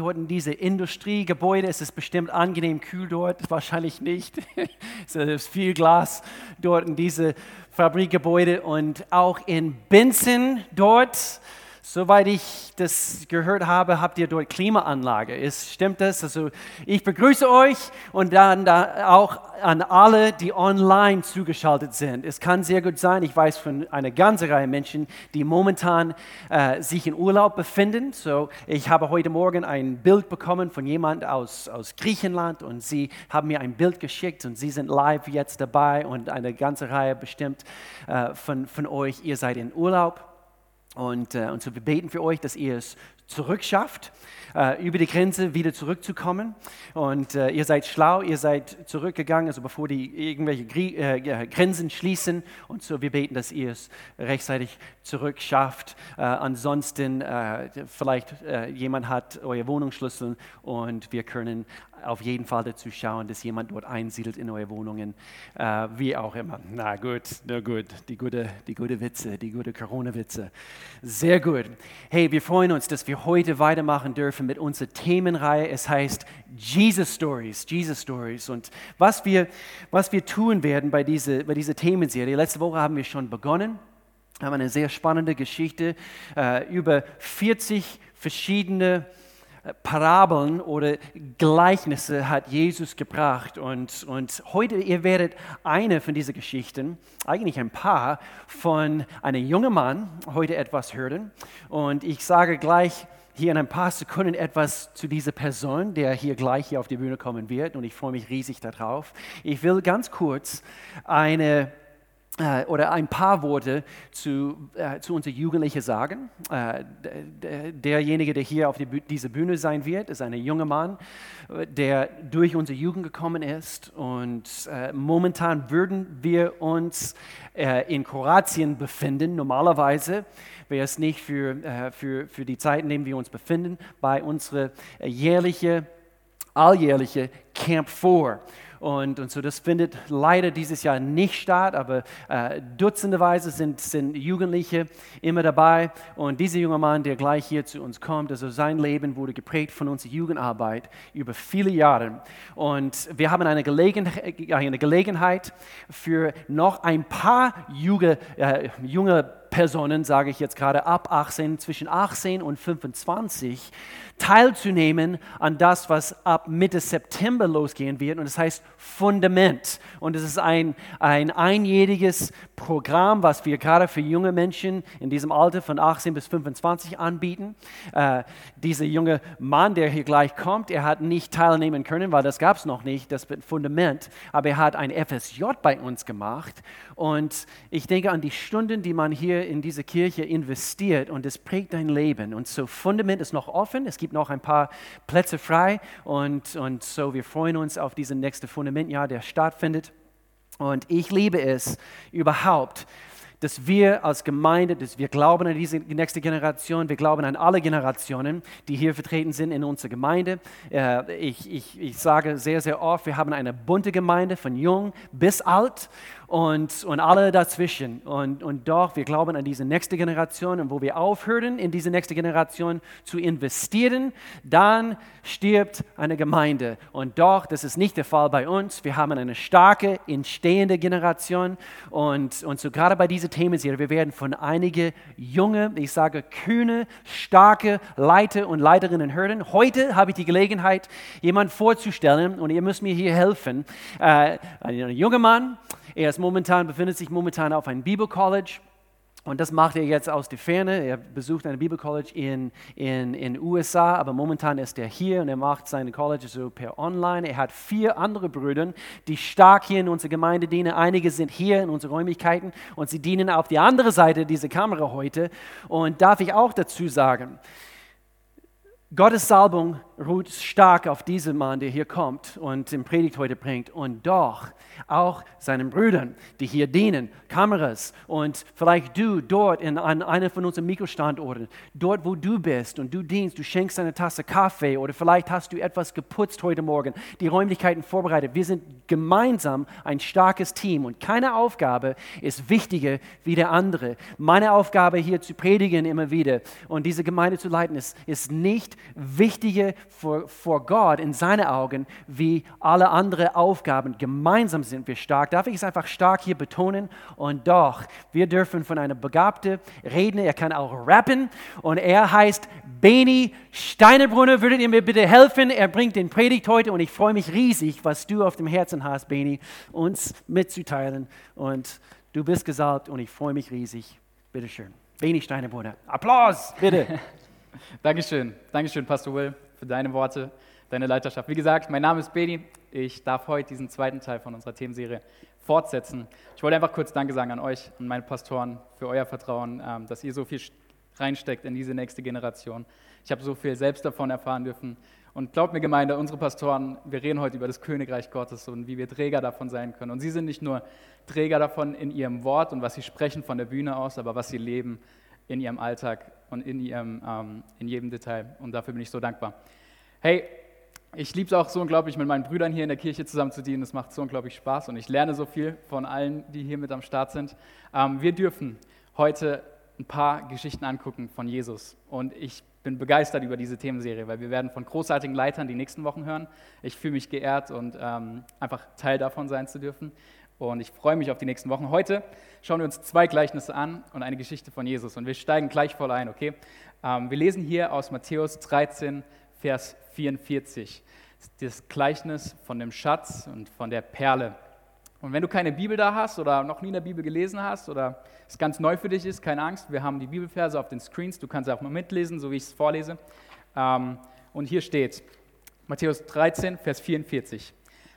dort in diese Industriegebäude. Es ist bestimmt angenehm kühl dort, wahrscheinlich nicht. es ist viel Glas dort in diese Fabrikgebäude und auch in Benson dort Soweit ich das gehört habe, habt ihr dort Klimaanlage. Ist, stimmt das? Also ich begrüße euch und dann da auch an alle, die online zugeschaltet sind. Es kann sehr gut sein, ich weiß von einer ganzen Reihe Menschen, die momentan äh, sich in Urlaub befinden. So, ich habe heute Morgen ein Bild bekommen von jemand aus, aus Griechenland und sie haben mir ein Bild geschickt und sie sind live jetzt dabei und eine ganze Reihe bestimmt äh, von, von euch, ihr seid in Urlaub. Und, äh, und so wir beten für euch, dass ihr es zurückschafft, äh, über die Grenze wieder zurückzukommen. Und äh, ihr seid schlau, ihr seid zurückgegangen, also bevor die irgendwelche Grie äh, Grenzen schließen. Und so wir beten, dass ihr es rechtzeitig zurückschafft. Äh, ansonsten äh, vielleicht äh, jemand hat euer Wohnungsschlüssel und wir können auf jeden Fall dazu schauen, dass jemand dort einsiedelt in eure Wohnungen, äh, wie auch immer. Na gut, na gut, die gute, die gute Witze, die gute Corona-Witze. Sehr gut. Hey, wir freuen uns, dass wir heute weitermachen dürfen mit unserer Themenreihe. Es heißt Jesus Stories, Jesus Stories. Und was wir, was wir tun werden bei dieser, bei dieser Themenserie, letzte Woche haben wir schon begonnen haben eine sehr spannende Geschichte äh, über 40 verschiedene Parabeln oder Gleichnisse hat Jesus gebracht. Und, und heute, ihr werdet eine von diesen Geschichten, eigentlich ein paar, von einem jungen Mann heute etwas hören. Und ich sage gleich hier in ein paar Sekunden etwas zu dieser Person, der hier gleich hier auf die Bühne kommen wird. Und ich freue mich riesig darauf. Ich will ganz kurz eine äh, oder ein paar Worte zu, äh, zu unseren Jugendlichen sagen. Äh, derjenige, der hier auf die, dieser Bühne sein wird, ist ein junger Mann, äh, der durch unsere Jugend gekommen ist. Und äh, momentan würden wir uns äh, in Kroatien befinden. Normalerweise wäre es nicht für, für, für die Zeit, in der wir uns befinden, bei unserer jährlichen, alljährlichen Camp 4. Und, und so, das findet leider dieses Jahr nicht statt, aber äh, dutzendeweise sind, sind Jugendliche immer dabei. Und dieser junge Mann, der gleich hier zu uns kommt, also sein Leben wurde geprägt von unserer Jugendarbeit über viele Jahre. Und wir haben eine Gelegenheit, eine Gelegenheit für noch ein paar Juge, äh, junge Personen, sage ich jetzt gerade ab 18, zwischen 18 und 25, teilzunehmen an das, was ab Mitte September losgehen wird. Und das heißt Fundament. Und es ist ein, ein einjähriges Programm, was wir gerade für junge Menschen in diesem Alter von 18 bis 25 anbieten. Äh, dieser junge Mann, der hier gleich kommt, er hat nicht teilnehmen können, weil das gab es noch nicht, das Fundament. Aber er hat ein FSJ bei uns gemacht. Und ich denke an die Stunden, die man hier in diese Kirche investiert und es prägt dein Leben. Und so Fundament ist noch offen. Es gibt noch ein paar Plätze frei und, und so wir freuen uns auf dieses nächste Fundamentjahr, der stattfindet. Und ich liebe es überhaupt, dass wir als Gemeinde, dass wir glauben an diese nächste Generation, wir glauben an alle Generationen, die hier vertreten sind in unserer Gemeinde. Äh, ich, ich, ich sage sehr, sehr oft, wir haben eine bunte Gemeinde von jung bis alt und, und alle dazwischen. Und, und doch, wir glauben an diese nächste Generation und wo wir aufhören, in diese nächste Generation zu investieren, dann stirbt eine Gemeinde. Und doch, das ist nicht der Fall bei uns. Wir haben eine starke, entstehende Generation und, und so gerade bei dieser Themenserie, wir werden von einigen junge, ich sage kühne, starke Leiter und Leiterinnen hören. Heute habe ich die Gelegenheit, jemanden vorzustellen und ihr müsst mir hier helfen. Äh, ein junger Mann, er ist momentan, befindet sich momentan auf einem Bibelcollege. Und das macht er jetzt aus der Ferne. Er besucht ein Bibelcollege in den in, in USA, aber momentan ist er hier und er macht seine College so per Online. Er hat vier andere Brüder, die stark hier in unserer Gemeinde dienen. Einige sind hier in unseren Räumlichkeiten und sie dienen auf die andere Seite dieser Kamera heute. Und darf ich auch dazu sagen, Gottes Salbung ruht stark auf diesem Mann, der hier kommt und den Predigt heute bringt. Und doch auch seinen Brüdern, die hier dienen, Kameras und vielleicht du dort in, an einem von unseren Mikrostandorten, dort wo du bist und du dienst, du schenkst eine Tasse Kaffee oder vielleicht hast du etwas geputzt heute Morgen, die Räumlichkeiten vorbereitet. Wir sind gemeinsam ein starkes Team und keine Aufgabe ist wichtiger wie der andere. Meine Aufgabe hier zu predigen immer wieder und diese Gemeinde zu leiten ist, ist nicht wichtiger vor, vor Gott in seinen Augen wie alle anderen Aufgaben. Gemeinsam sind wir stark. Darf ich es einfach stark hier betonen? Und doch, wir dürfen von einem begabten Redner, er kann auch rappen und er heißt Beni Steinerbrunner. Würdet ihr mir bitte helfen? Er bringt den Predigt heute und ich freue mich riesig, was du auf dem Herzen hast, Beni, uns mitzuteilen. Und du bist gesalbt und ich freue mich riesig. Bitte schön. Beni Steinerbrunner. Applaus, bitte. Dankeschön, Dankeschön, Pastor Will, für deine Worte, deine Leiterschaft. Wie gesagt, mein Name ist Beni. Ich darf heute diesen zweiten Teil von unserer Themenserie fortsetzen. Ich wollte einfach kurz Danke sagen an euch und meine Pastoren für euer Vertrauen, ähm, dass ihr so viel reinsteckt in diese nächste Generation. Ich habe so viel selbst davon erfahren dürfen. Und glaubt mir, Gemeinde, unsere Pastoren, wir reden heute über das Königreich Gottes und wie wir Träger davon sein können. Und sie sind nicht nur Träger davon in ihrem Wort und was sie sprechen von der Bühne aus, aber was sie leben in ihrem Alltag und in, ihrem, ähm, in jedem Detail. Und dafür bin ich so dankbar. Hey, ich liebe es auch so unglaublich, mit meinen Brüdern hier in der Kirche zusammen zu dienen. Es macht so unglaublich Spaß und ich lerne so viel von allen, die hier mit am Start sind. Ähm, wir dürfen heute ein paar Geschichten angucken von Jesus. Und ich bin begeistert über diese Themenserie, weil wir werden von großartigen Leitern die nächsten Wochen hören. Ich fühle mich geehrt und ähm, einfach Teil davon sein zu dürfen. Und ich freue mich auf die nächsten Wochen. Heute schauen wir uns zwei Gleichnisse an und eine Geschichte von Jesus. Und wir steigen gleich voll ein, okay? Ähm, wir lesen hier aus Matthäus 13, Vers 44. Das Gleichnis von dem Schatz und von der Perle. Und wenn du keine Bibel da hast oder noch nie in der Bibel gelesen hast oder es ganz neu für dich ist, keine Angst, wir haben die Bibelverse auf den Screens, du kannst auch mal mitlesen, so wie ich es vorlese. Ähm, und hier steht Matthäus 13, Vers 44.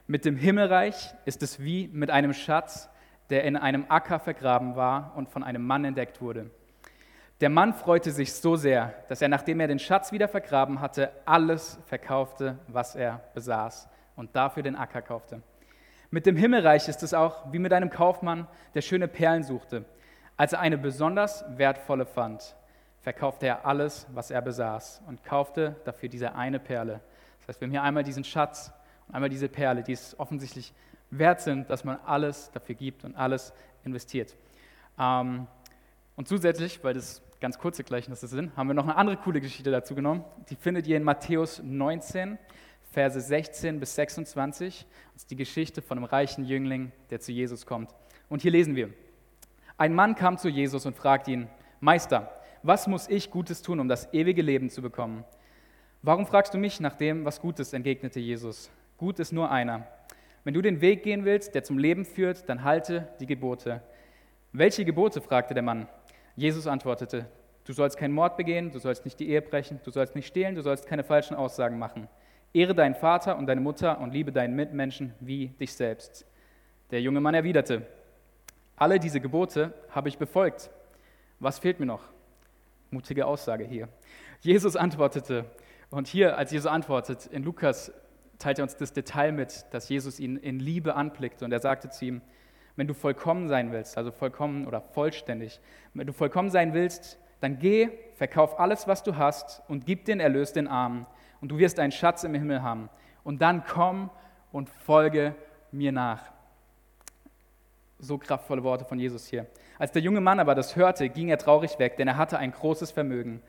Mit dem Himmelreich ist es wie mit einem Schatz, der in einem Acker vergraben war und von einem Mann entdeckt wurde. Der Mann freute sich so sehr, dass er, nachdem er den Schatz wieder vergraben hatte, alles verkaufte, was er besaß und dafür den Acker kaufte. Mit dem Himmelreich ist es auch wie mit einem Kaufmann, der schöne Perlen suchte. Als er eine besonders wertvolle fand, verkaufte er alles, was er besaß und kaufte dafür diese eine Perle. Das heißt, wir haben hier einmal diesen Schatz einmal diese Perle, die es offensichtlich wert sind, dass man alles dafür gibt und alles investiert. Ähm, und zusätzlich, weil das ganz kurze Gleichnisse sind, haben wir noch eine andere coole Geschichte dazu genommen. Die findet ihr in Matthäus 19, Verse 16 bis 26. Das ist die Geschichte von einem reichen Jüngling, der zu Jesus kommt. Und hier lesen wir. Ein Mann kam zu Jesus und fragte ihn, Meister, was muss ich Gutes tun, um das ewige Leben zu bekommen? Warum fragst du mich nach dem, was Gutes, entgegnete Jesus. Gut ist nur einer. Wenn du den Weg gehen willst, der zum Leben führt, dann halte die Gebote. Welche Gebote? fragte der Mann. Jesus antwortete, du sollst keinen Mord begehen, du sollst nicht die Ehe brechen, du sollst nicht stehlen, du sollst keine falschen Aussagen machen. Ehre deinen Vater und deine Mutter und liebe deinen Mitmenschen wie dich selbst. Der junge Mann erwiderte, alle diese Gebote habe ich befolgt. Was fehlt mir noch? Mutige Aussage hier. Jesus antwortete, und hier, als Jesus antwortet, in Lukas teilt er uns das Detail mit, dass Jesus ihn in Liebe anblickte und er sagte zu ihm, wenn du vollkommen sein willst, also vollkommen oder vollständig, wenn du vollkommen sein willst, dann geh, verkauf alles, was du hast und gib den Erlös den Armen und du wirst einen Schatz im Himmel haben. Und dann komm und folge mir nach. So kraftvolle Worte von Jesus hier. Als der junge Mann aber das hörte, ging er traurig weg, denn er hatte ein großes Vermögen.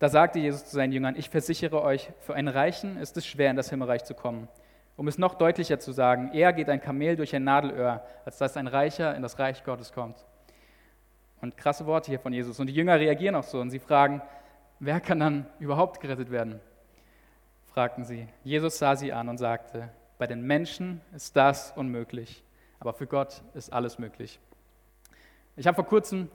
Da sagte Jesus zu seinen Jüngern, ich versichere euch, für einen Reichen ist es schwer, in das Himmelreich zu kommen. Um es noch deutlicher zu sagen, eher geht ein Kamel durch ein Nadelöhr, als dass ein Reicher in das Reich Gottes kommt. Und krasse Worte hier von Jesus. Und die Jünger reagieren auch so und sie fragen, wer kann dann überhaupt gerettet werden? fragten sie. Jesus sah sie an und sagte, bei den Menschen ist das unmöglich, aber für Gott ist alles möglich. Ich habe vor kurzem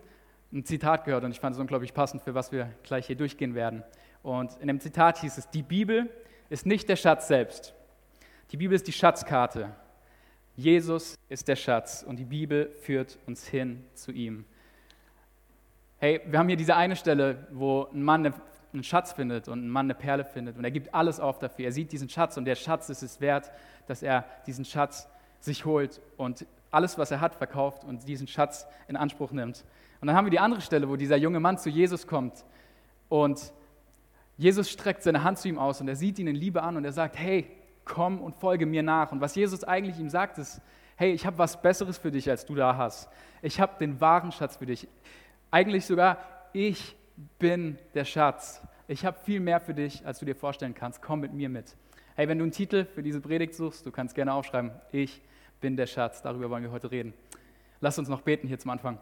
ein Zitat gehört und ich fand es unglaublich passend, für was wir gleich hier durchgehen werden. Und in dem Zitat hieß es, die Bibel ist nicht der Schatz selbst. Die Bibel ist die Schatzkarte. Jesus ist der Schatz und die Bibel führt uns hin zu ihm. Hey, wir haben hier diese eine Stelle, wo ein Mann einen Schatz findet und ein Mann eine Perle findet und er gibt alles auf dafür. Er sieht diesen Schatz und der Schatz ist es wert, dass er diesen Schatz sich holt und alles, was er hat, verkauft und diesen Schatz in Anspruch nimmt. Und dann haben wir die andere Stelle, wo dieser junge Mann zu Jesus kommt und Jesus streckt seine Hand zu ihm aus und er sieht ihn in Liebe an und er sagt, hey, komm und folge mir nach. Und was Jesus eigentlich ihm sagt, ist, hey, ich habe was Besseres für dich, als du da hast. Ich habe den wahren Schatz für dich. Eigentlich sogar, ich bin der Schatz. ich habe viel mehr für dich, als du dir vorstellen kannst. Komm mit mir mit. Hey, wenn du einen Titel für diese Predigt suchst, du kannst gerne aufschreiben, ich bin der Schatz. Darüber wollen wir heute reden. Lass uns noch beten hier zum Anfang.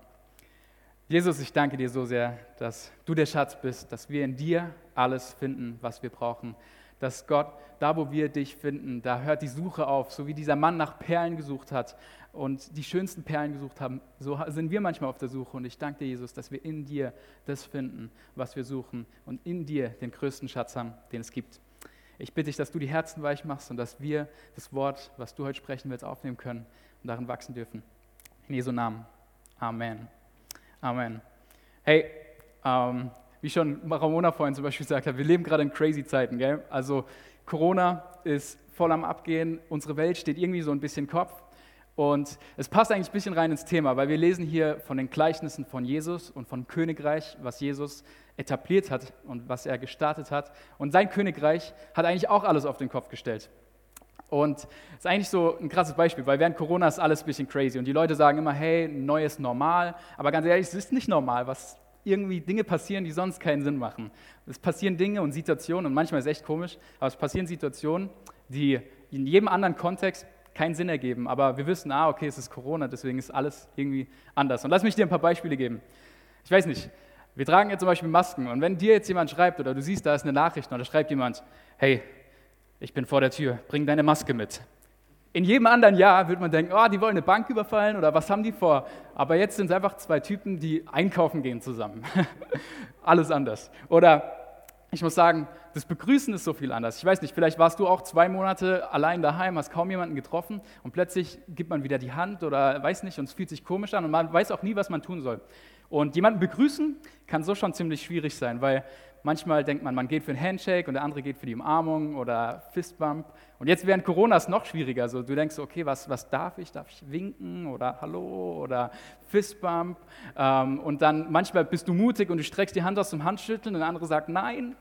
Jesus, ich danke dir so sehr, dass du der Schatz bist, dass wir in dir alles finden, was wir brauchen. Dass Gott, da wo wir dich finden, da hört die Suche auf, so wie dieser Mann nach Perlen gesucht hat und die schönsten Perlen gesucht haben, so sind wir manchmal auf der Suche. Und ich danke dir, Jesus, dass wir in dir das finden, was wir suchen und in dir den größten Schatz haben, den es gibt. Ich bitte dich, dass du die Herzen weich machst und dass wir das Wort, was du heute sprechen willst, aufnehmen können und darin wachsen dürfen. In Jesu Namen. Amen. Amen. Hey, ähm, wie schon Ramona vorhin zum Beispiel gesagt hat, wir leben gerade in crazy Zeiten. Gell? Also Corona ist voll am Abgehen, unsere Welt steht irgendwie so ein bisschen Kopf. Und es passt eigentlich ein bisschen rein ins Thema, weil wir lesen hier von den Gleichnissen von Jesus und von Königreich, was Jesus etabliert hat und was er gestartet hat. Und sein Königreich hat eigentlich auch alles auf den Kopf gestellt. Und es ist eigentlich so ein krasses Beispiel, weil während Corona ist alles ein bisschen crazy und die Leute sagen immer, hey, neues Normal. Aber ganz ehrlich, es ist nicht normal, was irgendwie Dinge passieren, die sonst keinen Sinn machen. Es passieren Dinge und Situationen und manchmal ist es echt komisch, aber es passieren Situationen, die in jedem anderen Kontext keinen Sinn ergeben. Aber wir wissen, ah, okay, es ist Corona, deswegen ist alles irgendwie anders. Und lass mich dir ein paar Beispiele geben. Ich weiß nicht, wir tragen jetzt zum Beispiel Masken und wenn dir jetzt jemand schreibt oder du siehst, da ist eine Nachricht oder schreibt jemand, hey, ich bin vor der Tür, bring deine Maske mit. In jedem anderen Jahr würde man denken, oh, die wollen eine Bank überfallen oder was haben die vor? Aber jetzt sind es einfach zwei Typen, die einkaufen gehen zusammen. Alles anders. Oder ich muss sagen, das Begrüßen ist so viel anders. Ich weiß nicht, vielleicht warst du auch zwei Monate allein daheim, hast kaum jemanden getroffen und plötzlich gibt man wieder die Hand oder weiß nicht und es fühlt sich komisch an und man weiß auch nie, was man tun soll. Und jemanden begrüßen kann so schon ziemlich schwierig sein, weil Manchmal denkt man, man geht für ein Handshake und der andere geht für die Umarmung oder Fistbump. Und jetzt während Corona ist noch schwieriger. So, du denkst, okay, was, was darf ich? Darf ich winken oder Hallo oder Fistbump? Ähm, und dann manchmal bist du mutig und du streckst die Hand aus zum Handschütteln und der andere sagt, nein,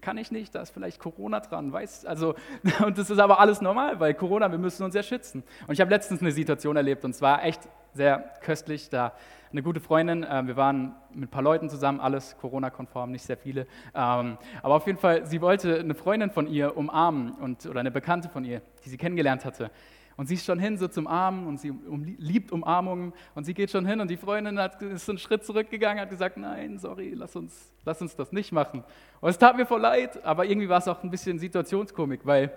kann ich nicht, da ist vielleicht Corona dran, weißt also und das ist aber alles normal, weil Corona, wir müssen uns ja schützen. Und ich habe letztens eine Situation erlebt und zwar echt sehr köstlich. Da eine gute Freundin, äh, wir waren mit ein paar Leuten zusammen, alles Corona-konform, nicht sehr viele. Ähm, aber auf jeden Fall, sie wollte eine Freundin von ihr umarmen und, oder eine Bekannte von ihr, die sie kennengelernt hatte. Und sie ist schon hin so zum Armen und sie um, liebt Umarmungen und sie geht schon hin und die Freundin hat, ist einen Schritt zurückgegangen, hat gesagt, nein, sorry, lass uns, lass uns das nicht machen. Und es tat mir voll leid, aber irgendwie war es auch ein bisschen Situationskomik, weil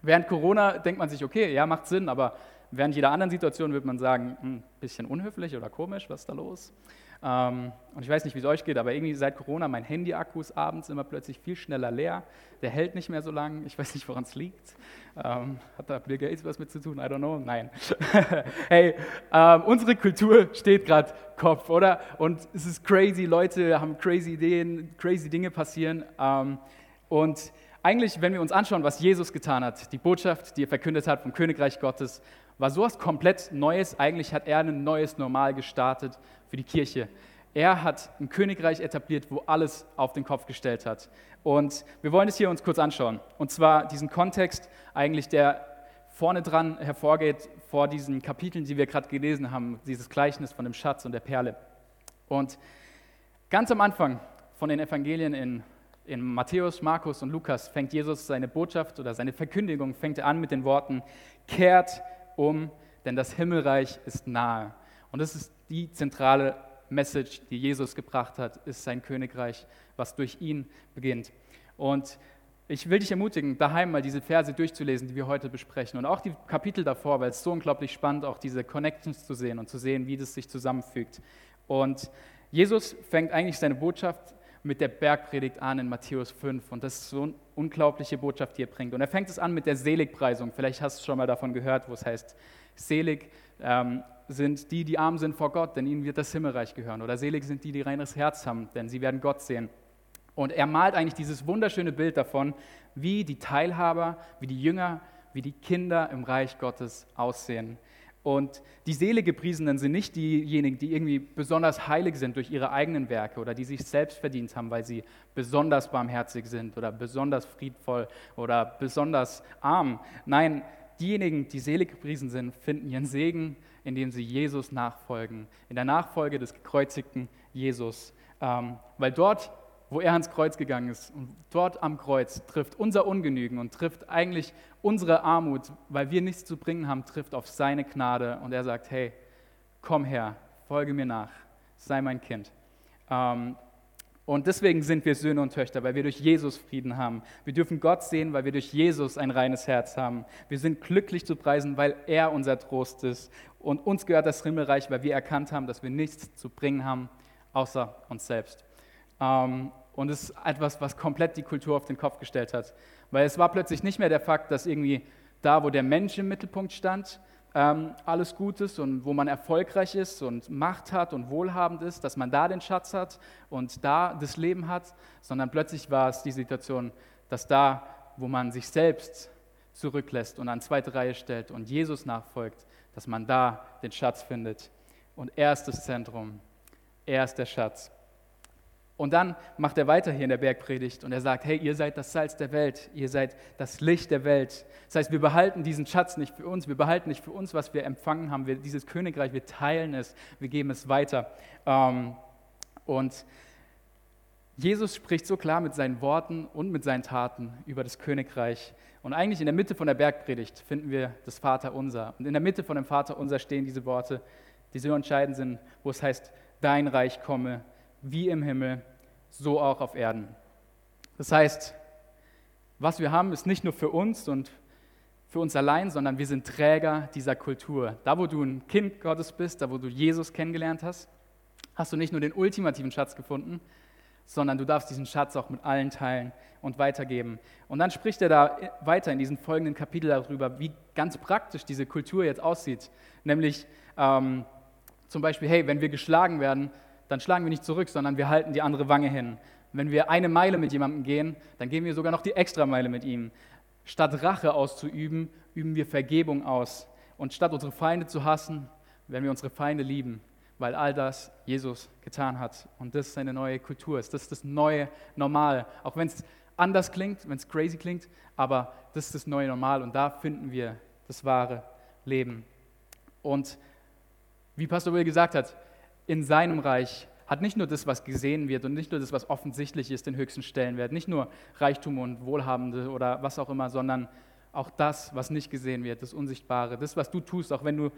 während Corona denkt man sich, okay, ja, macht Sinn, aber während jeder anderen Situation würde man sagen, ein hm, bisschen unhöflich oder komisch, was ist da los? Ähm, und ich weiß nicht, wie es euch geht, aber irgendwie seit Corona, mein Handy-Akku ist abends immer plötzlich viel schneller leer. Der hält nicht mehr so lang. Ich weiß nicht, woran es liegt. Ähm, hat da Bill Gates was mit zu tun? I don't know. Nein. hey, ähm, unsere Kultur steht gerade Kopf, oder? Und es ist crazy. Leute haben crazy Ideen, crazy Dinge passieren. Ähm, und eigentlich, wenn wir uns anschauen, was Jesus getan hat, die Botschaft, die er verkündet hat vom Königreich Gottes, war sowas komplett Neues. Eigentlich hat er ein neues Normal gestartet für die Kirche. Er hat ein Königreich etabliert, wo alles auf den Kopf gestellt hat. Und wir wollen es hier uns kurz anschauen. Und zwar diesen Kontext eigentlich, der vorne dran hervorgeht vor diesen Kapiteln, die wir gerade gelesen haben, dieses Gleichnis von dem Schatz und der Perle. Und ganz am Anfang von den Evangelien in, in Matthäus, Markus und Lukas fängt Jesus seine Botschaft oder seine Verkündigung fängt er an mit den Worten, kehrt um, denn das Himmelreich ist nahe. Und das ist die zentrale Message, die Jesus gebracht hat, ist sein Königreich, was durch ihn beginnt. Und ich will dich ermutigen, daheim mal diese Verse durchzulesen, die wir heute besprechen und auch die Kapitel davor, weil es so unglaublich spannend auch diese Connections zu sehen und zu sehen, wie das sich zusammenfügt. Und Jesus fängt eigentlich seine Botschaft mit der Bergpredigt an in Matthäus 5 und das ist so eine unglaubliche Botschaft, die er bringt. Und er fängt es an mit der Seligpreisung. Vielleicht hast du schon mal davon gehört, wo es heißt, selig ähm, sind die, die arm sind vor Gott, denn ihnen wird das Himmelreich gehören. Oder selig sind die, die reines Herz haben, denn sie werden Gott sehen. Und er malt eigentlich dieses wunderschöne Bild davon, wie die Teilhaber, wie die Jünger, wie die Kinder im Reich Gottes aussehen. Und die Seelegepriesenen sind nicht diejenigen, die irgendwie besonders heilig sind durch ihre eigenen Werke oder die sich selbst verdient haben, weil sie besonders barmherzig sind oder besonders friedvoll oder besonders arm. Nein, diejenigen, die selig gepriesen sind, finden ihren Segen, indem sie Jesus nachfolgen, in der Nachfolge des gekreuzigten Jesus. Ähm, weil dort wo er ans Kreuz gegangen ist. Und dort am Kreuz trifft unser Ungenügen und trifft eigentlich unsere Armut, weil wir nichts zu bringen haben, trifft auf seine Gnade. Und er sagt, hey, komm her, folge mir nach, sei mein Kind. Ähm, und deswegen sind wir Söhne und Töchter, weil wir durch Jesus Frieden haben. Wir dürfen Gott sehen, weil wir durch Jesus ein reines Herz haben. Wir sind glücklich zu preisen, weil er unser Trost ist. Und uns gehört das Himmelreich, weil wir erkannt haben, dass wir nichts zu bringen haben, außer uns selbst. Ähm, und es ist etwas, was komplett die Kultur auf den Kopf gestellt hat. Weil es war plötzlich nicht mehr der Fakt, dass irgendwie da, wo der Mensch im Mittelpunkt stand, ähm, alles gut ist und wo man erfolgreich ist und Macht hat und wohlhabend ist, dass man da den Schatz hat und da das Leben hat, sondern plötzlich war es die Situation, dass da, wo man sich selbst zurücklässt und an zweite Reihe stellt und Jesus nachfolgt, dass man da den Schatz findet. Und er ist das Zentrum, er ist der Schatz. Und dann macht er weiter hier in der Bergpredigt und er sagt, hey, ihr seid das Salz der Welt, ihr seid das Licht der Welt. Das heißt, wir behalten diesen Schatz nicht für uns, wir behalten nicht für uns, was wir empfangen haben, wir, dieses Königreich, wir teilen es, wir geben es weiter. Ähm, und Jesus spricht so klar mit seinen Worten und mit seinen Taten über das Königreich. Und eigentlich in der Mitte von der Bergpredigt finden wir das Vaterunser. Und in der Mitte von dem Vaterunser stehen diese Worte, die so entscheidend sind, wo es heißt, dein Reich komme, wie im Himmel, so auch auf Erden. Das heißt, was wir haben, ist nicht nur für uns und für uns allein, sondern wir sind Träger dieser Kultur. Da, wo du ein Kind Gottes bist, da, wo du Jesus kennengelernt hast, hast du nicht nur den ultimativen Schatz gefunden, sondern du darfst diesen Schatz auch mit allen teilen und weitergeben. Und dann spricht er da weiter in diesem folgenden Kapitel darüber, wie ganz praktisch diese Kultur jetzt aussieht. Nämlich ähm, zum Beispiel, hey, wenn wir geschlagen werden, dann schlagen wir nicht zurück, sondern wir halten die andere Wange hin. Wenn wir eine Meile mit jemandem gehen, dann gehen wir sogar noch die extra Meile mit ihm. Statt Rache auszuüben, üben wir Vergebung aus. Und statt unsere Feinde zu hassen, werden wir unsere Feinde lieben, weil all das Jesus getan hat. Und das ist eine neue Kultur, das ist das neue Normal. Auch wenn es anders klingt, wenn es crazy klingt, aber das ist das neue Normal und da finden wir das wahre Leben. Und wie Pastor Will gesagt hat, in seinem Reich hat nicht nur das, was gesehen wird und nicht nur das, was offensichtlich ist, den höchsten Stellenwert, nicht nur Reichtum und Wohlhabende oder was auch immer, sondern auch das, was nicht gesehen wird, das Unsichtbare, das, was du tust, auch wenn du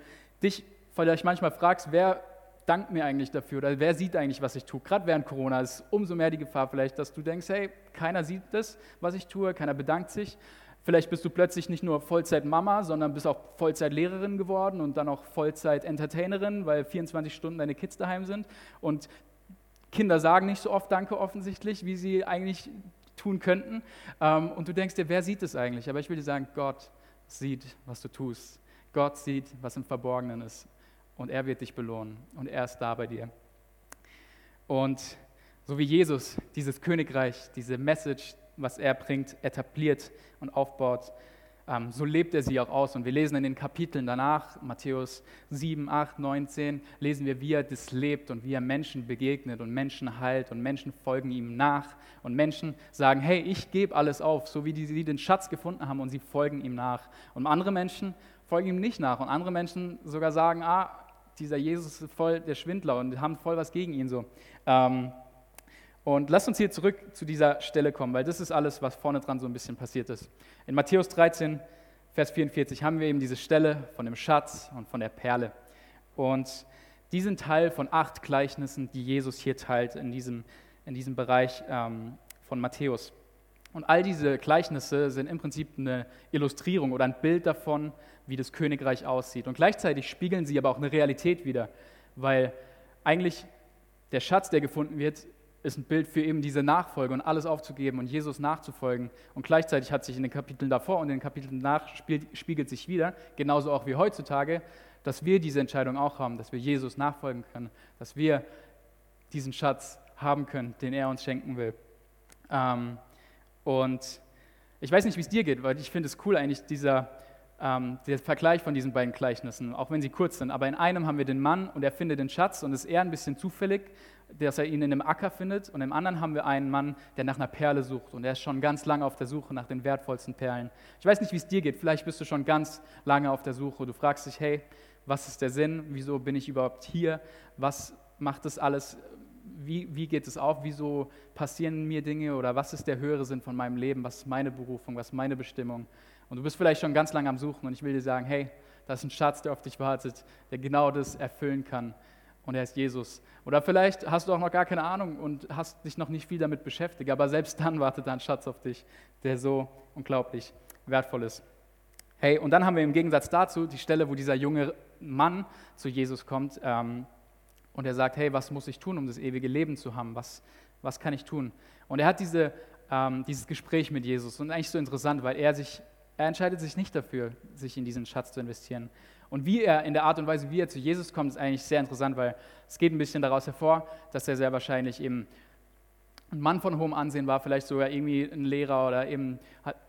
dich vielleicht manchmal fragst, wer dankt mir eigentlich dafür oder wer sieht eigentlich, was ich tue. Gerade während Corona ist umso mehr die Gefahr vielleicht, dass du denkst, hey, keiner sieht das, was ich tue, keiner bedankt sich. Vielleicht bist du plötzlich nicht nur Vollzeit-Mama, sondern bist auch Vollzeit-Lehrerin geworden und dann auch Vollzeit-Entertainerin, weil 24 Stunden deine Kids daheim sind. Und Kinder sagen nicht so oft Danke offensichtlich, wie sie eigentlich tun könnten. Ähm, und du denkst dir, wer sieht es eigentlich? Aber ich will dir sagen, Gott sieht, was du tust. Gott sieht, was im Verborgenen ist. Und er wird dich belohnen. Und er ist da bei dir. Und so wie Jesus dieses Königreich, diese Message was er bringt, etabliert und aufbaut. Ähm, so lebt er sie auch aus. Und wir lesen in den Kapiteln danach, Matthäus 7, 8, 19, lesen wir, wie er das lebt und wie er Menschen begegnet und Menschen heilt und Menschen folgen ihm nach. Und Menschen sagen, hey, ich gebe alles auf, so wie die, sie den Schatz gefunden haben und sie folgen ihm nach. Und andere Menschen folgen ihm nicht nach. Und andere Menschen sogar sagen, ah, dieser Jesus ist voll der Schwindler und haben voll was gegen ihn so. Ähm, und lasst uns hier zurück zu dieser Stelle kommen, weil das ist alles, was vorne dran so ein bisschen passiert ist. In Matthäus 13, Vers 44 haben wir eben diese Stelle von dem Schatz und von der Perle. Und die sind Teil von acht Gleichnissen, die Jesus hier teilt in diesem, in diesem Bereich ähm, von Matthäus. Und all diese Gleichnisse sind im Prinzip eine Illustrierung oder ein Bild davon, wie das Königreich aussieht. Und gleichzeitig spiegeln sie aber auch eine Realität wider, weil eigentlich der Schatz, der gefunden wird, ist ein Bild für eben diese Nachfolge und alles aufzugeben und Jesus nachzufolgen. Und gleichzeitig hat sich in den Kapiteln davor und in den Kapiteln nach spiegelt sich wieder, genauso auch wie heutzutage, dass wir diese Entscheidung auch haben, dass wir Jesus nachfolgen können, dass wir diesen Schatz haben können, den er uns schenken will. Ähm, und ich weiß nicht, wie es dir geht, weil ich finde es cool eigentlich, dieser, ähm, der Vergleich von diesen beiden Gleichnissen, auch wenn sie kurz sind. Aber in einem haben wir den Mann und er findet den Schatz und ist eher ein bisschen zufällig, dass er ihn in einem Acker findet. Und im anderen haben wir einen Mann, der nach einer Perle sucht. Und er ist schon ganz lange auf der Suche nach den wertvollsten Perlen. Ich weiß nicht, wie es dir geht. Vielleicht bist du schon ganz lange auf der Suche. Du fragst dich, hey, was ist der Sinn? Wieso bin ich überhaupt hier? Was macht das alles? wie, wie geht es auf, wieso passieren mir Dinge oder was ist der höhere Sinn von meinem Leben, was ist meine Berufung, was ist meine Bestimmung. Und du bist vielleicht schon ganz lange am Suchen und ich will dir sagen, hey, da ist ein Schatz, der auf dich wartet, der genau das erfüllen kann. Und er ist Jesus. Oder vielleicht hast du auch noch gar keine Ahnung und hast dich noch nicht viel damit beschäftigt, aber selbst dann wartet da ein Schatz auf dich, der so unglaublich wertvoll ist. Hey, und dann haben wir im Gegensatz dazu die Stelle, wo dieser junge Mann zu Jesus kommt ähm, und er sagt, hey, was muss ich tun, um das ewige Leben zu haben? Was, was kann ich tun? Und er hat diese, ähm, dieses Gespräch mit Jesus und eigentlich so interessant, weil er sich, er entscheidet sich nicht dafür, sich in diesen Schatz zu investieren. Und wie er in der Art und Weise, wie er zu Jesus kommt, ist eigentlich sehr interessant, weil es geht ein bisschen daraus hervor, dass er sehr wahrscheinlich eben ein Mann von hohem Ansehen war, vielleicht sogar irgendwie ein Lehrer oder eben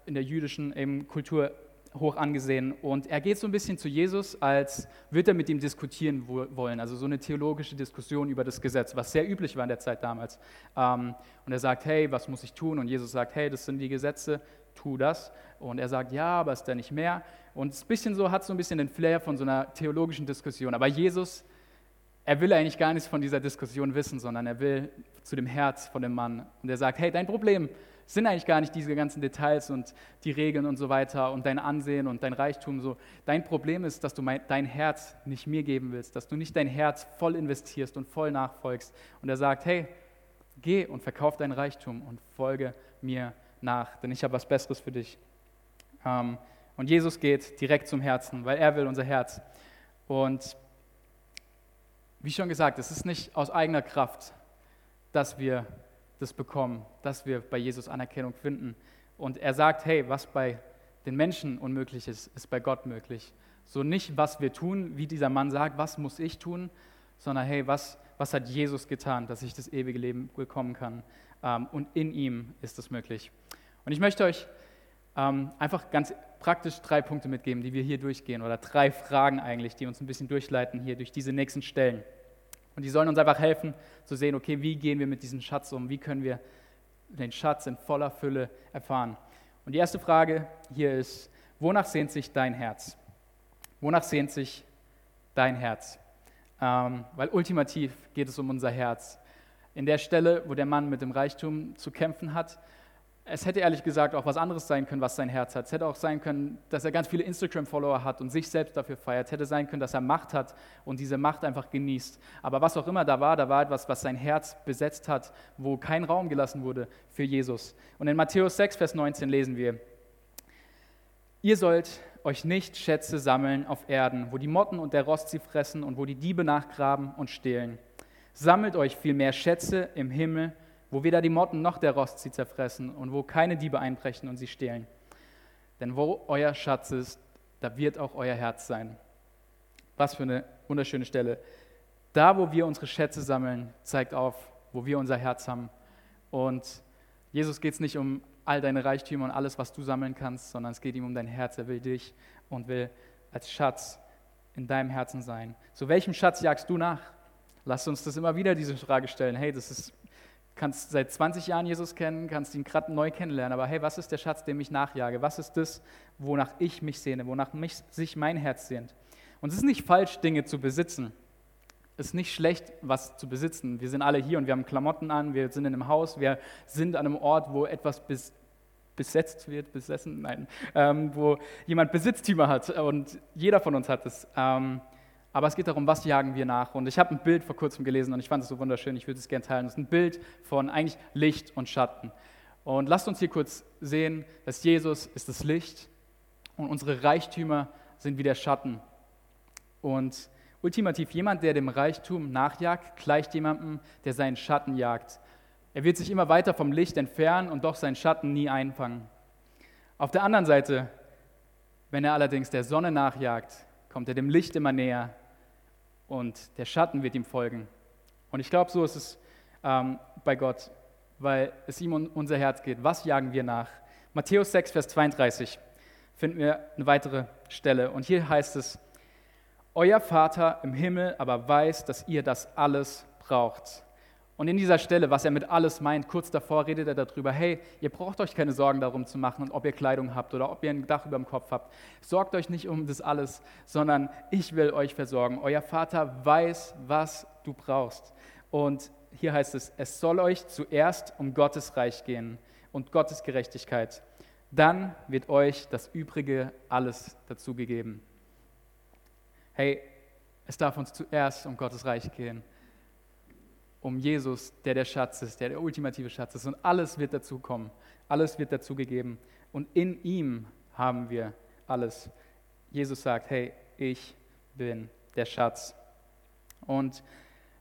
in der jüdischen Kultur hoch angesehen. Und er geht so ein bisschen zu Jesus, als würde er mit ihm diskutieren wollen. Also so eine theologische Diskussion über das Gesetz, was sehr üblich war in der Zeit damals. Ähm, und er sagt, hey, was muss ich tun? Und Jesus sagt, hey, das sind die Gesetze, tu das. Und er sagt, ja, aber ist da nicht mehr? Und es bisschen so, hat so ein bisschen den Flair von so einer theologischen Diskussion. Aber Jesus, er will eigentlich gar nichts von dieser Diskussion wissen, sondern er will zu dem Herz von dem Mann. Und er sagt, hey, dein Problem sind eigentlich gar nicht diese ganzen Details und die Regeln und so weiter und dein Ansehen und dein Reichtum. So. Dein Problem ist, dass du mein, dein Herz nicht mir geben willst, dass du nicht dein Herz voll investierst und voll nachfolgst. Und er sagt, hey, geh und verkauf dein Reichtum und folge mir nach, denn ich habe was Besseres für dich. Ähm, und Jesus geht direkt zum Herzen, weil er will unser Herz. Und wie schon gesagt, es ist nicht aus eigener Kraft, dass wir das bekommen, dass wir bei Jesus Anerkennung finden. Und er sagt, hey, was bei den Menschen unmöglich ist, ist bei Gott möglich. So nicht, was wir tun, wie dieser Mann sagt, was muss ich tun, sondern hey, was, was hat Jesus getan, dass ich das ewige Leben bekommen kann. Ähm, und in ihm ist das möglich. Und ich möchte euch ähm, einfach ganz praktisch drei Punkte mitgeben, die wir hier durchgehen, oder drei Fragen eigentlich, die uns ein bisschen durchleiten hier durch diese nächsten Stellen. Und die sollen uns einfach helfen zu sehen, okay, wie gehen wir mit diesem Schatz um? Wie können wir den Schatz in voller Fülle erfahren? Und die erste Frage hier ist, wonach sehnt sich dein Herz? Wonach sehnt sich dein Herz? Ähm, weil ultimativ geht es um unser Herz. In der Stelle, wo der Mann mit dem Reichtum zu kämpfen hat, es hätte ehrlich gesagt auch was anderes sein können, was sein Herz hat. Es hätte auch sein können, dass er ganz viele Instagram-Follower hat und sich selbst dafür feiert. Es hätte sein können, dass er Macht hat und diese Macht einfach genießt. Aber was auch immer da war, da war etwas, was sein Herz besetzt hat, wo kein Raum gelassen wurde für Jesus. Und in Matthäus 6, Vers 19 lesen wir, ihr sollt euch nicht Schätze sammeln auf Erden, wo die Motten und der Rost sie fressen und wo die Diebe nachgraben und stehlen. Sammelt euch vielmehr Schätze im Himmel, wo weder die Motten noch der Rost sie zerfressen und wo keine Diebe einbrechen und sie stehlen. Denn wo euer Schatz ist, da wird auch euer Herz sein. Was für eine wunderschöne Stelle. Da, wo wir unsere Schätze sammeln, zeigt auf, wo wir unser Herz haben. Und Jesus geht es nicht um all deine Reichtümer und alles, was du sammeln kannst, sondern es geht ihm um dein Herz. Er will dich und will als Schatz in deinem Herzen sein. So welchem Schatz jagst du nach? Lass uns das immer wieder diese Frage stellen. Hey, das ist kannst seit 20 Jahren Jesus kennen, kannst ihn gerade neu kennenlernen, aber hey, was ist der Schatz, dem ich nachjage? Was ist das, wonach ich mich sehne, wonach mich, sich mein Herz sehnt? Und es ist nicht falsch, Dinge zu besitzen. Es ist nicht schlecht, was zu besitzen. Wir sind alle hier und wir haben Klamotten an, wir sind in einem Haus, wir sind an einem Ort, wo etwas bis, besetzt wird, besessen, nein, ähm, wo jemand Besitztümer hat und jeder von uns hat es. Ähm, aber es geht darum, was jagen wir nach. Und ich habe ein Bild vor kurzem gelesen und ich fand es so wunderschön, ich würde es gerne teilen. Es ist ein Bild von eigentlich Licht und Schatten. Und lasst uns hier kurz sehen, dass Jesus ist das Licht und unsere Reichtümer sind wie der Schatten. Und ultimativ jemand, der dem Reichtum nachjagt, gleicht jemandem, der seinen Schatten jagt. Er wird sich immer weiter vom Licht entfernen und doch seinen Schatten nie einfangen. Auf der anderen Seite, wenn er allerdings der Sonne nachjagt, kommt er dem Licht immer näher und der Schatten wird ihm folgen. Und ich glaube, so ist es ähm, bei Gott, weil es ihm um unser Herz geht. Was jagen wir nach? Matthäus 6, Vers 32 finden wir eine weitere Stelle. Und hier heißt es, Euer Vater im Himmel aber weiß, dass ihr das alles braucht. Und in dieser Stelle, was er mit alles meint, kurz davor redet er darüber, hey, ihr braucht euch keine Sorgen darum zu machen, ob ihr Kleidung habt oder ob ihr ein Dach über dem Kopf habt. Sorgt euch nicht um das alles, sondern ich will euch versorgen. Euer Vater weiß, was du brauchst. Und hier heißt es, es soll euch zuerst um Gottes Reich gehen und Gottes Gerechtigkeit. Dann wird euch das Übrige alles dazugegeben. Hey, es darf uns zuerst um Gottes Reich gehen, um Jesus, der der Schatz ist, der der ultimative Schatz ist. Und alles wird dazukommen, alles wird dazugegeben. Und in ihm haben wir alles. Jesus sagt, hey, ich bin der Schatz. Und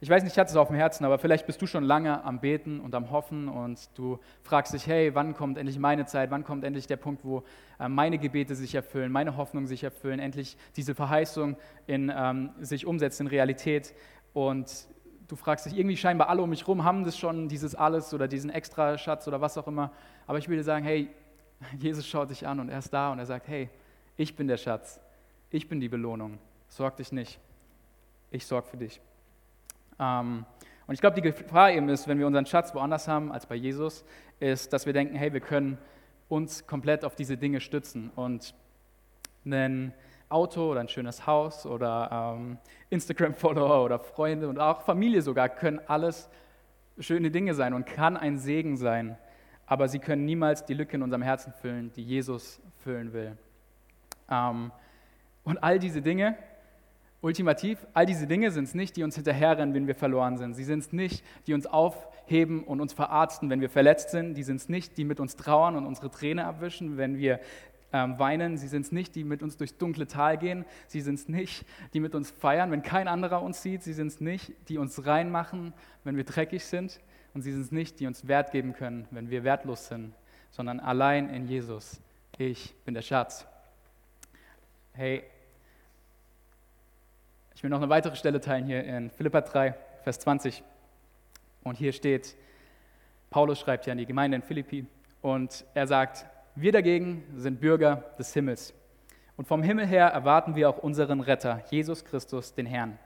ich weiß nicht, ich hatte es auf dem Herzen, aber vielleicht bist du schon lange am Beten und am Hoffen und du fragst dich, hey, wann kommt endlich meine Zeit, wann kommt endlich der Punkt, wo äh, meine Gebete sich erfüllen, meine Hoffnungen sich erfüllen, endlich diese Verheißung in, ähm, sich umsetzt in Realität. Und du fragst dich, irgendwie scheinbar alle um mich herum haben das schon, dieses alles oder diesen extra Schatz oder was auch immer. Aber ich will dir sagen, hey, Jesus schaut dich an und er ist da und er sagt, hey, ich bin der Schatz, ich bin die Belohnung, sorg dich nicht, ich sorg für dich. Ähm, und ich glaube, die Gefahr eben ist, wenn wir unseren Schatz woanders haben als bei Jesus, ist, dass wir denken, hey, wir können uns komplett auf diese Dinge stützen und ein Auto oder ein schönes Haus oder ähm, Instagram-Follower oder Freunde und auch Familie sogar können alles schöne Dinge sein und kann ein Segen sein, aber sie können niemals die Lücke in unserem Herzen füllen, die Jesus füllen will. Ähm, und all diese Dinge Ultimativ, all diese Dinge sind es nicht, die uns hinterherrennen, wenn wir verloren sind. Sie sind es nicht, die uns aufheben und uns verarzten, wenn wir verletzt sind. Die sind es nicht, die mit uns trauern und unsere Träne abwischen, wenn wir ähm, weinen. Sie sind es nicht, die mit uns durchs dunkle Tal gehen. Sie sind es nicht, die mit uns feiern, wenn kein anderer uns sieht. Sie sind es nicht, die uns reinmachen, wenn wir dreckig sind. Und sie sind es nicht, die uns Wert geben können, wenn wir wertlos sind, sondern allein in Jesus. Ich bin der Schatz. Hey, ich will noch eine weitere Stelle teilen hier in Philippa 3, Vers 20. Und hier steht, Paulus schreibt ja an die Gemeinde in Philippi und er sagt, wir dagegen sind Bürger des Himmels. Und vom Himmel her erwarten wir auch unseren Retter, Jesus Christus, den Herrn.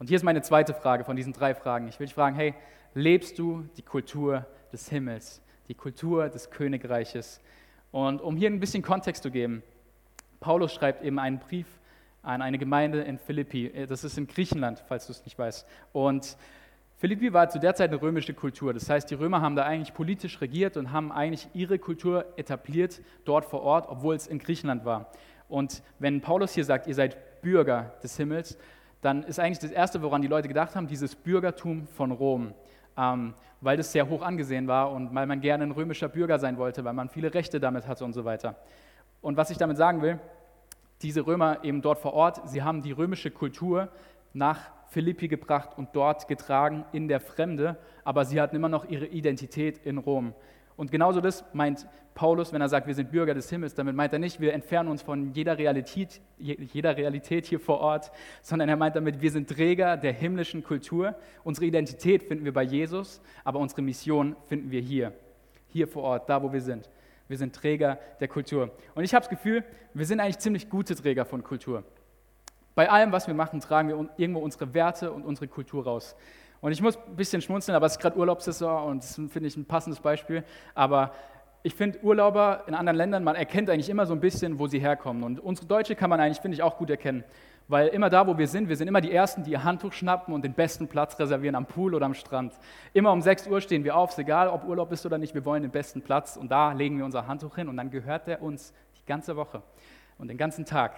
Und hier ist meine zweite Frage von diesen drei Fragen. Ich will dich fragen, hey, lebst du die Kultur des Himmels, die Kultur des Königreiches? Und um hier ein bisschen Kontext zu geben, Paulus schreibt eben einen Brief an eine Gemeinde in Philippi. Das ist in Griechenland, falls du es nicht weißt. Und Philippi war zu der Zeit eine römische Kultur. Das heißt, die Römer haben da eigentlich politisch regiert und haben eigentlich ihre Kultur etabliert dort vor Ort, obwohl es in Griechenland war. Und wenn Paulus hier sagt, ihr seid Bürger des Himmels, dann ist eigentlich das Erste, woran die Leute gedacht haben, dieses Bürgertum von Rom. Ähm, weil das sehr hoch angesehen war und weil man gerne ein römischer Bürger sein wollte, weil man viele Rechte damit hatte und so weiter. Und was ich damit sagen will, diese Römer eben dort vor Ort, sie haben die römische Kultur nach Philippi gebracht und dort getragen in der Fremde, aber sie hatten immer noch ihre Identität in Rom. Und genauso das meint Paulus, wenn er sagt, wir sind Bürger des Himmels. Damit meint er nicht, wir entfernen uns von jeder Realität, jeder Realität hier vor Ort, sondern er meint damit, wir sind Träger der himmlischen Kultur. Unsere Identität finden wir bei Jesus, aber unsere Mission finden wir hier, hier vor Ort, da wo wir sind. Wir sind Träger der Kultur. Und ich habe das Gefühl, wir sind eigentlich ziemlich gute Träger von Kultur. Bei allem, was wir machen, tragen wir irgendwo unsere Werte und unsere Kultur raus. Und ich muss ein bisschen schmunzeln, aber es ist gerade Urlaubssaison und das finde ich ein passendes Beispiel. Aber ich finde Urlauber in anderen Ländern, man erkennt eigentlich immer so ein bisschen, wo sie herkommen. Und unsere Deutsche kann man eigentlich, finde ich, auch gut erkennen. Weil immer da, wo wir sind, wir sind immer die Ersten, die ihr Handtuch schnappen und den besten Platz reservieren am Pool oder am Strand. Immer um 6 Uhr stehen wir auf, ist egal, ob Urlaub ist oder nicht, wir wollen den besten Platz und da legen wir unser Handtuch hin und dann gehört der uns die ganze Woche und den ganzen Tag.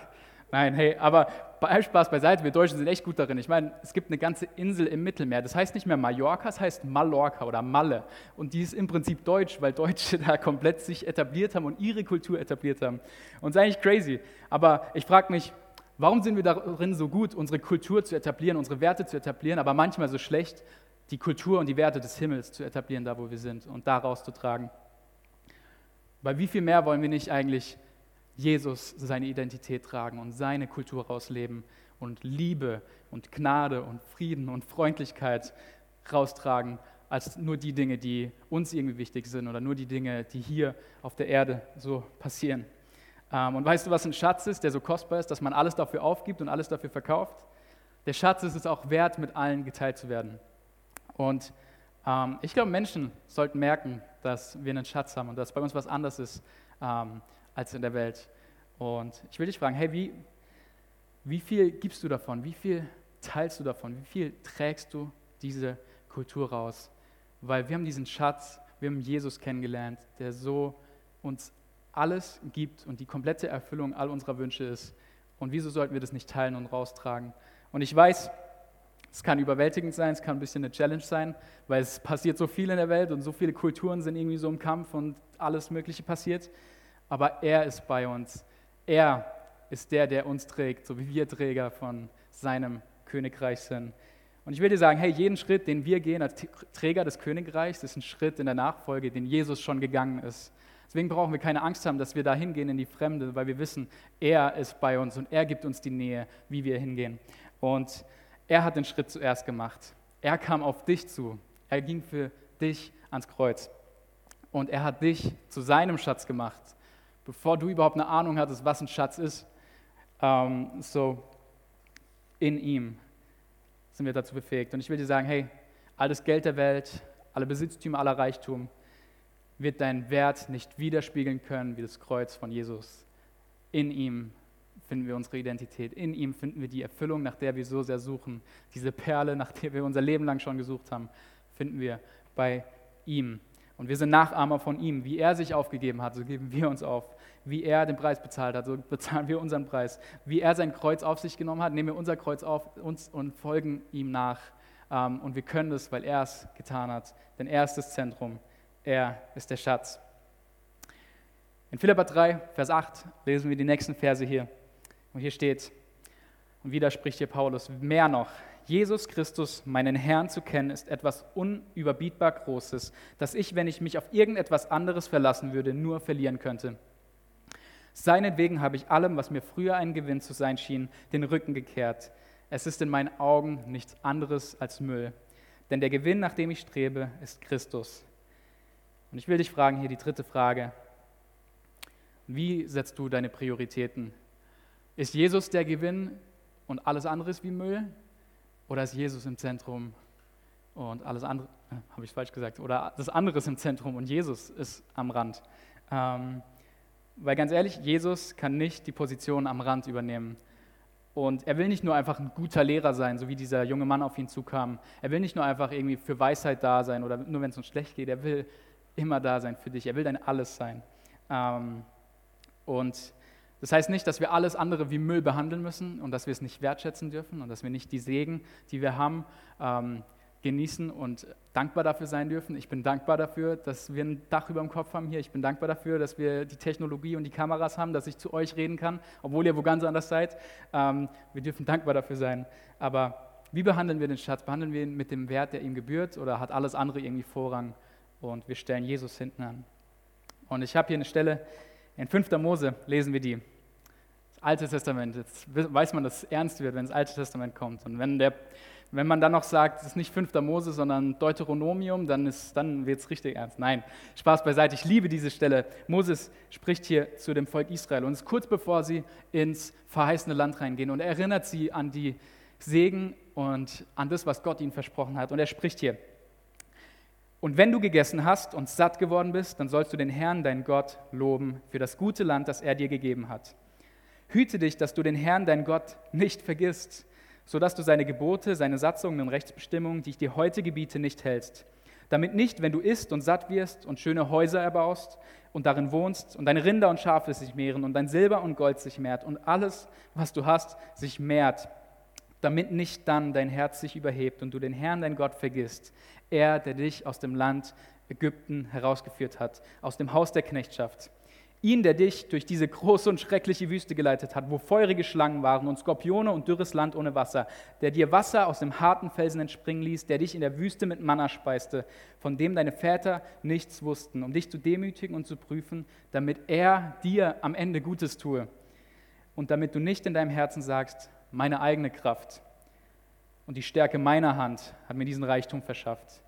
Nein, hey, aber bei Spaß beiseite, wir Deutschen sind echt gut darin. Ich meine, es gibt eine ganze Insel im Mittelmeer. Das heißt nicht mehr Mallorca, es heißt Mallorca oder Malle. Und die ist im Prinzip deutsch, weil Deutsche da komplett sich etabliert haben und ihre Kultur etabliert haben. Und es ist eigentlich crazy. Aber ich frage mich, Warum sind wir darin so gut, unsere Kultur zu etablieren, unsere Werte zu etablieren, aber manchmal so schlecht, die Kultur und die Werte des Himmels zu etablieren, da wo wir sind und daraus zu tragen? Weil wie viel mehr wollen wir nicht eigentlich Jesus seine Identität tragen und seine Kultur rausleben und Liebe und Gnade und Frieden und Freundlichkeit raustragen, als nur die Dinge, die uns irgendwie wichtig sind oder nur die Dinge, die hier auf der Erde so passieren. Ähm, und weißt du, was ein Schatz ist, der so kostbar ist, dass man alles dafür aufgibt und alles dafür verkauft? Der Schatz ist es auch wert, mit allen geteilt zu werden. Und ähm, ich glaube, Menschen sollten merken, dass wir einen Schatz haben und dass bei uns was anderes ist ähm, als in der Welt. Und ich will dich fragen, hey, wie, wie viel gibst du davon? Wie viel teilst du davon? Wie viel trägst du diese Kultur raus. Weil wir haben diesen Schatz, wir haben Jesus kennengelernt, der so uns alles gibt und die komplette Erfüllung all unserer Wünsche ist. Und wieso sollten wir das nicht teilen und raustragen? Und ich weiß, es kann überwältigend sein, es kann ein bisschen eine Challenge sein, weil es passiert so viel in der Welt und so viele Kulturen sind irgendwie so im Kampf und alles Mögliche passiert. Aber er ist bei uns. Er ist der, der uns trägt, so wie wir Träger von seinem Königreich sind. Und ich will dir sagen, hey, jeden Schritt, den wir gehen als Träger des Königreichs, ist ein Schritt in der Nachfolge, den Jesus schon gegangen ist. Deswegen brauchen wir keine Angst haben, dass wir da hingehen in die Fremde, weil wir wissen, er ist bei uns und er gibt uns die Nähe, wie wir hingehen. Und er hat den Schritt zuerst gemacht. Er kam auf dich zu. Er ging für dich ans Kreuz. Und er hat dich zu seinem Schatz gemacht, bevor du überhaupt eine Ahnung hattest, was ein Schatz ist. Ähm, so, in ihm sind wir dazu befähigt. Und ich will dir sagen, hey, all das Geld der Welt, alle Besitztümer, aller Reichtum, wird deinen Wert nicht widerspiegeln können wie das Kreuz von Jesus. In ihm finden wir unsere Identität. In ihm finden wir die Erfüllung, nach der wir so sehr suchen. Diese Perle, nach der wir unser Leben lang schon gesucht haben, finden wir bei ihm. Und wir sind Nachahmer von ihm. Wie er sich aufgegeben hat, so geben wir uns auf. Wie er den Preis bezahlt hat, so bezahlen wir unseren Preis. Wie er sein Kreuz auf sich genommen hat, nehmen wir unser Kreuz auf uns und folgen ihm nach. Ähm, und wir können das, weil er es getan hat. Denn er ist das Zentrum. Er ist der Schatz. In Philippa 3, Vers 8 lesen wir die nächsten Verse hier. Und hier steht, und wieder spricht hier Paulus, mehr noch, Jesus Christus, meinen Herrn zu kennen, ist etwas unüberbietbar Großes, das ich, wenn ich mich auf irgendetwas anderes verlassen würde, nur verlieren könnte. Seinetwegen habe ich allem, was mir früher ein Gewinn zu sein schien, den Rücken gekehrt. Es ist in meinen Augen nichts anderes als Müll. Denn der Gewinn, nach dem ich strebe, ist Christus und ich will dich fragen hier die dritte Frage. Wie setzt du deine Prioritäten? Ist Jesus der Gewinn und alles andere ist wie Müll? Oder ist Jesus im Zentrum und alles andere, äh, habe ich falsch gesagt, oder das andere ist im Zentrum und Jesus ist am Rand? Ähm, weil ganz ehrlich, Jesus kann nicht die Position am Rand übernehmen. Und er will nicht nur einfach ein guter Lehrer sein, so wie dieser junge Mann auf ihn zukam. Er will nicht nur einfach irgendwie für Weisheit da sein oder nur wenn es uns schlecht geht. Er will immer da sein für dich. Er will dein Alles sein. Ähm, und das heißt nicht, dass wir alles andere wie Müll behandeln müssen und dass wir es nicht wertschätzen dürfen und dass wir nicht die Segen, die wir haben, ähm, genießen und dankbar dafür sein dürfen. Ich bin dankbar dafür, dass wir ein Dach über dem Kopf haben hier. Ich bin dankbar dafür, dass wir die Technologie und die Kameras haben, dass ich zu euch reden kann, obwohl ihr wo ganz anders seid. Ähm, wir dürfen dankbar dafür sein. Aber wie behandeln wir den Schatz? Behandeln wir ihn mit dem Wert, der ihm gebührt oder hat alles andere irgendwie Vorrang? und wir stellen Jesus hinten an. Und ich habe hier eine Stelle, in 5. Mose lesen wir die. Das Alte Testament, jetzt weiß man, dass es ernst wird, wenn das Alte Testament kommt. Und wenn, der, wenn man dann noch sagt, es ist nicht 5. Mose, sondern Deuteronomium, dann, dann wird es richtig ernst. Nein, Spaß beiseite, ich liebe diese Stelle. Moses spricht hier zu dem Volk Israel und es ist kurz bevor sie ins verheißene Land reingehen und er erinnert sie an die Segen und an das, was Gott ihnen versprochen hat. Und er spricht hier, und wenn du gegessen hast und satt geworden bist, dann sollst du den Herrn, dein Gott, loben für das gute Land, das er dir gegeben hat. Hüte dich, dass du den Herrn, dein Gott, nicht vergisst, sodass du seine Gebote, seine Satzungen und Rechtsbestimmungen, die ich dir heute gebiete, nicht hältst. Damit nicht, wenn du isst und satt wirst und schöne Häuser erbaust und darin wohnst und deine Rinder und Schafe sich mehren und dein Silber und Gold sich mehrt und alles, was du hast, sich mehrt, damit nicht dann dein Herz sich überhebt und du den Herrn, dein Gott, vergisst, er, der dich aus dem Land Ägypten herausgeführt hat, aus dem Haus der Knechtschaft. Ihn, der dich durch diese große und schreckliche Wüste geleitet hat, wo feurige Schlangen waren und Skorpione und dürres Land ohne Wasser, der dir Wasser aus dem harten Felsen entspringen ließ, der dich in der Wüste mit Manna speiste, von dem deine Väter nichts wussten, um dich zu demütigen und zu prüfen, damit er dir am Ende Gutes tue und damit du nicht in deinem Herzen sagst, meine eigene Kraft und die Stärke meiner Hand hat mir diesen Reichtum verschafft.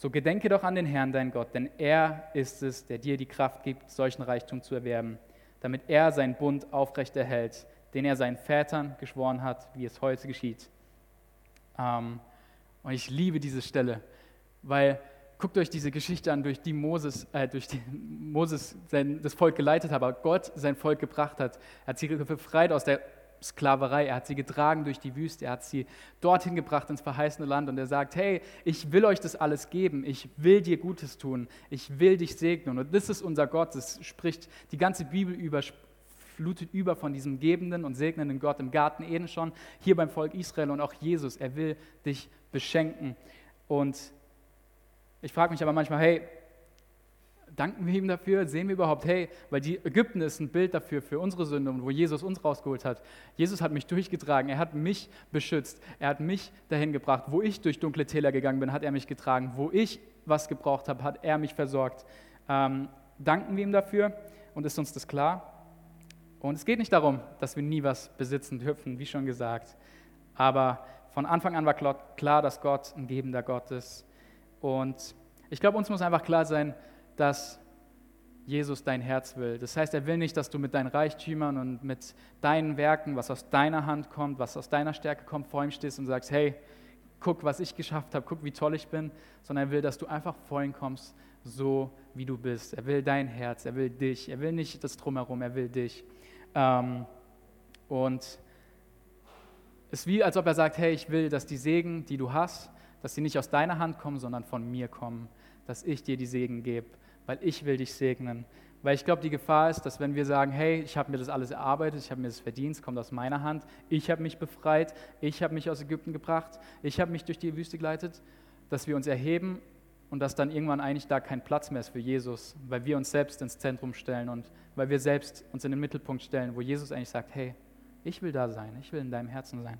So gedenke doch an den Herrn, dein Gott, denn er ist es, der dir die Kraft gibt, solchen Reichtum zu erwerben, damit er seinen Bund aufrechterhält, den er seinen Vätern geschworen hat, wie es heute geschieht. Ähm, und ich liebe diese Stelle, weil guckt euch diese Geschichte an, durch die Moses, äh, durch die Moses sein, das Volk geleitet hat, aber Gott sein Volk gebracht hat. Er hat sie befreit aus der Sklaverei. Er hat sie getragen durch die Wüste, er hat sie dorthin gebracht ins verheißene Land und er sagt, hey, ich will euch das alles geben, ich will dir Gutes tun, ich will dich segnen. Und das ist unser Gott, es spricht die ganze Bibel über, flutet über von diesem gebenden und segnenden Gott im Garten Eden schon, hier beim Volk Israel und auch Jesus, er will dich beschenken. Und ich frage mich aber manchmal, hey, Danken wir ihm dafür? Sehen wir überhaupt, hey, weil die Ägypten ist ein Bild dafür, für unsere Sünde und wo Jesus uns rausgeholt hat. Jesus hat mich durchgetragen, er hat mich beschützt, er hat mich dahin gebracht. Wo ich durch dunkle Täler gegangen bin, hat er mich getragen. Wo ich was gebraucht habe, hat er mich versorgt. Ähm, danken wir ihm dafür und ist uns das klar? Und es geht nicht darum, dass wir nie was besitzen dürfen, wie schon gesagt. Aber von Anfang an war klar, dass Gott ein gebender Gott ist. Und ich glaube, uns muss einfach klar sein, dass Jesus dein Herz will. Das heißt, er will nicht, dass du mit deinen Reichtümern und mit deinen Werken, was aus deiner Hand kommt, was aus deiner Stärke kommt, vor ihm stehst und sagst, hey, guck, was ich geschafft habe, guck, wie toll ich bin, sondern er will, dass du einfach vor ihn kommst, so wie du bist. Er will dein Herz, er will dich, er will nicht das Drumherum, er will dich. Ähm, und es ist wie, als ob er sagt, hey, ich will, dass die Segen, die du hast, dass sie nicht aus deiner Hand kommen, sondern von mir kommen, dass ich dir die Segen gebe weil ich will dich segnen. Weil ich glaube, die Gefahr ist, dass wenn wir sagen, hey, ich habe mir das alles erarbeitet, ich habe mir das verdient, es kommt aus meiner Hand, ich habe mich befreit, ich habe mich aus Ägypten gebracht, ich habe mich durch die Wüste geleitet, dass wir uns erheben und dass dann irgendwann eigentlich da kein Platz mehr ist für Jesus, weil wir uns selbst ins Zentrum stellen und weil wir selbst uns in den Mittelpunkt stellen, wo Jesus eigentlich sagt, hey, ich will da sein, ich will in deinem Herzen sein.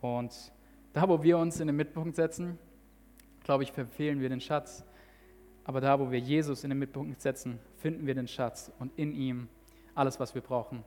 Und da, wo wir uns in den Mittelpunkt setzen, glaube ich, verfehlen wir den Schatz. Aber da, wo wir Jesus in den Mittelpunkt setzen, finden wir den Schatz und in ihm alles, was wir brauchen.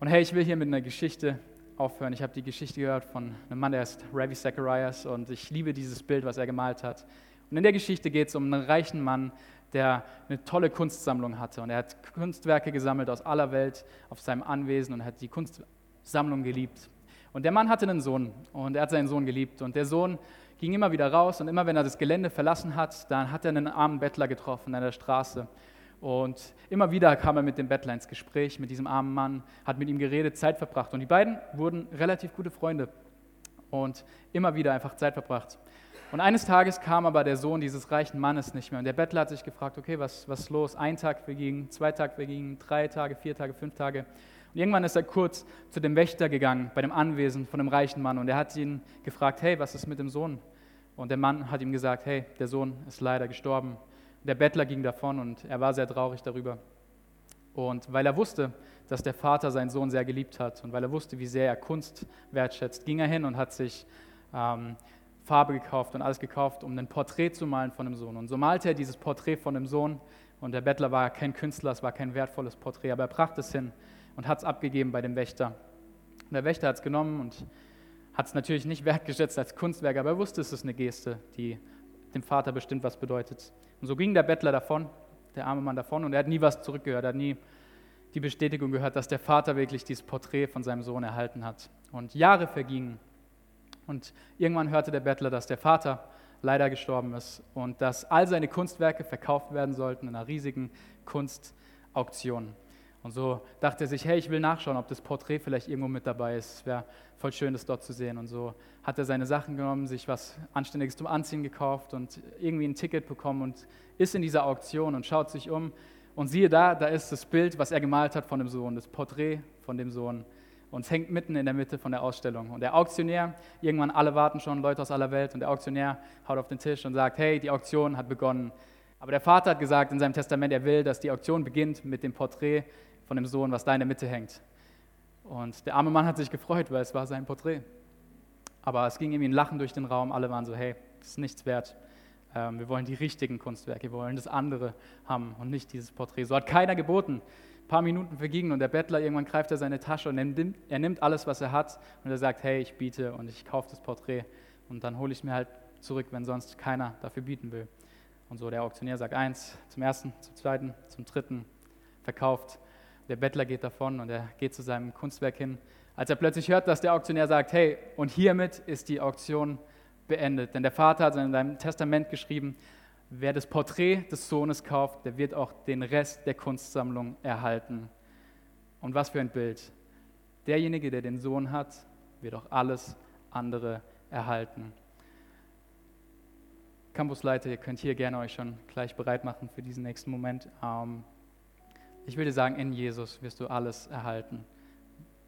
Und hey, ich will hier mit einer Geschichte aufhören. Ich habe die Geschichte gehört von einem Mann, der heißt Ravi Zacharias und ich liebe dieses Bild, was er gemalt hat. Und in der Geschichte geht es um einen reichen Mann, der eine tolle Kunstsammlung hatte und er hat Kunstwerke gesammelt aus aller Welt auf seinem Anwesen und hat die Kunstsammlung geliebt. Und der Mann hatte einen Sohn und er hat seinen Sohn geliebt und der Sohn ging immer wieder raus und immer wenn er das Gelände verlassen hat, dann hat er einen armen Bettler getroffen an der Straße. Und immer wieder kam er mit dem Bettler ins Gespräch, mit diesem armen Mann, hat mit ihm geredet, Zeit verbracht. Und die beiden wurden relativ gute Freunde und immer wieder einfach Zeit verbracht. Und eines Tages kam aber der Sohn dieses reichen Mannes nicht mehr. Und der Bettler hat sich gefragt, okay, was, was ist los? Ein Tag verging, zwei Tage vergingen, drei Tage, vier Tage, fünf Tage. Und irgendwann ist er kurz zu dem Wächter gegangen, bei dem Anwesen von dem reichen Mann. Und er hat ihn gefragt, hey, was ist mit dem Sohn? Und der Mann hat ihm gesagt, hey, der Sohn ist leider gestorben. Der Bettler ging davon und er war sehr traurig darüber. Und weil er wusste, dass der Vater seinen Sohn sehr geliebt hat und weil er wusste, wie sehr er Kunst wertschätzt, ging er hin und hat sich ähm, Farbe gekauft und alles gekauft, um ein Porträt zu malen von dem Sohn. Und so malte er dieses Porträt von dem Sohn. Und der Bettler war kein Künstler, es war kein wertvolles Porträt, aber er brachte es hin und hat es abgegeben bei dem Wächter. Und der Wächter hat es genommen und hat es natürlich nicht wertgeschätzt als Kunstwerk, aber er wusste, es ist eine Geste, die dem Vater bestimmt was bedeutet. Und so ging der Bettler davon, der arme Mann davon, und er hat nie was zurückgehört, er hat nie die Bestätigung gehört, dass der Vater wirklich dieses Porträt von seinem Sohn erhalten hat. Und Jahre vergingen. Und irgendwann hörte der Bettler, dass der Vater leider gestorben ist und dass all seine Kunstwerke verkauft werden sollten in einer riesigen Kunstauktion. Und so dachte er sich, hey, ich will nachschauen, ob das Porträt vielleicht irgendwo mit dabei ist. Es wäre voll schön, das dort zu sehen. Und so hat er seine Sachen genommen, sich was Anständiges zum Anziehen gekauft und irgendwie ein Ticket bekommen und ist in dieser Auktion und schaut sich um. Und siehe da, da ist das Bild, was er gemalt hat von dem Sohn, das Porträt von dem Sohn. Und es hängt mitten in der Mitte von der Ausstellung. Und der Auktionär, irgendwann alle warten schon, Leute aus aller Welt, und der Auktionär haut auf den Tisch und sagt, hey, die Auktion hat begonnen. Aber der Vater hat gesagt in seinem Testament, er will, dass die Auktion beginnt mit dem Porträt von dem Sohn, was da in der Mitte hängt. Und der arme Mann hat sich gefreut, weil es war sein Porträt. Aber es ging ihm ein Lachen durch den Raum. Alle waren so, hey, das ist nichts wert. Ähm, wir wollen die richtigen Kunstwerke, wir wollen das andere haben und nicht dieses Porträt. So hat keiner geboten. Ein paar Minuten vergingen und der Bettler, irgendwann greift er seine Tasche und er nimmt, alles, was er hat und er sagt, hey, ich biete und ich kaufe das Porträt und dann hole ich mir halt zurück, wenn sonst keiner dafür bieten will. Und so der Auktionär sagt eins, zum ersten, zum zweiten, zum dritten, verkauft der Bettler geht davon und er geht zu seinem Kunstwerk hin, als er plötzlich hört, dass der Auktionär sagt, hey, und hiermit ist die Auktion beendet. Denn der Vater hat in seinem Testament geschrieben, wer das Porträt des Sohnes kauft, der wird auch den Rest der Kunstsammlung erhalten. Und was für ein Bild. derjenige, der den Sohn hat, wird auch alles andere erhalten. Campusleiter, ihr könnt hier gerne euch schon gleich bereit machen für diesen nächsten Moment. Ähm, ich würde sagen, in Jesus wirst du alles erhalten,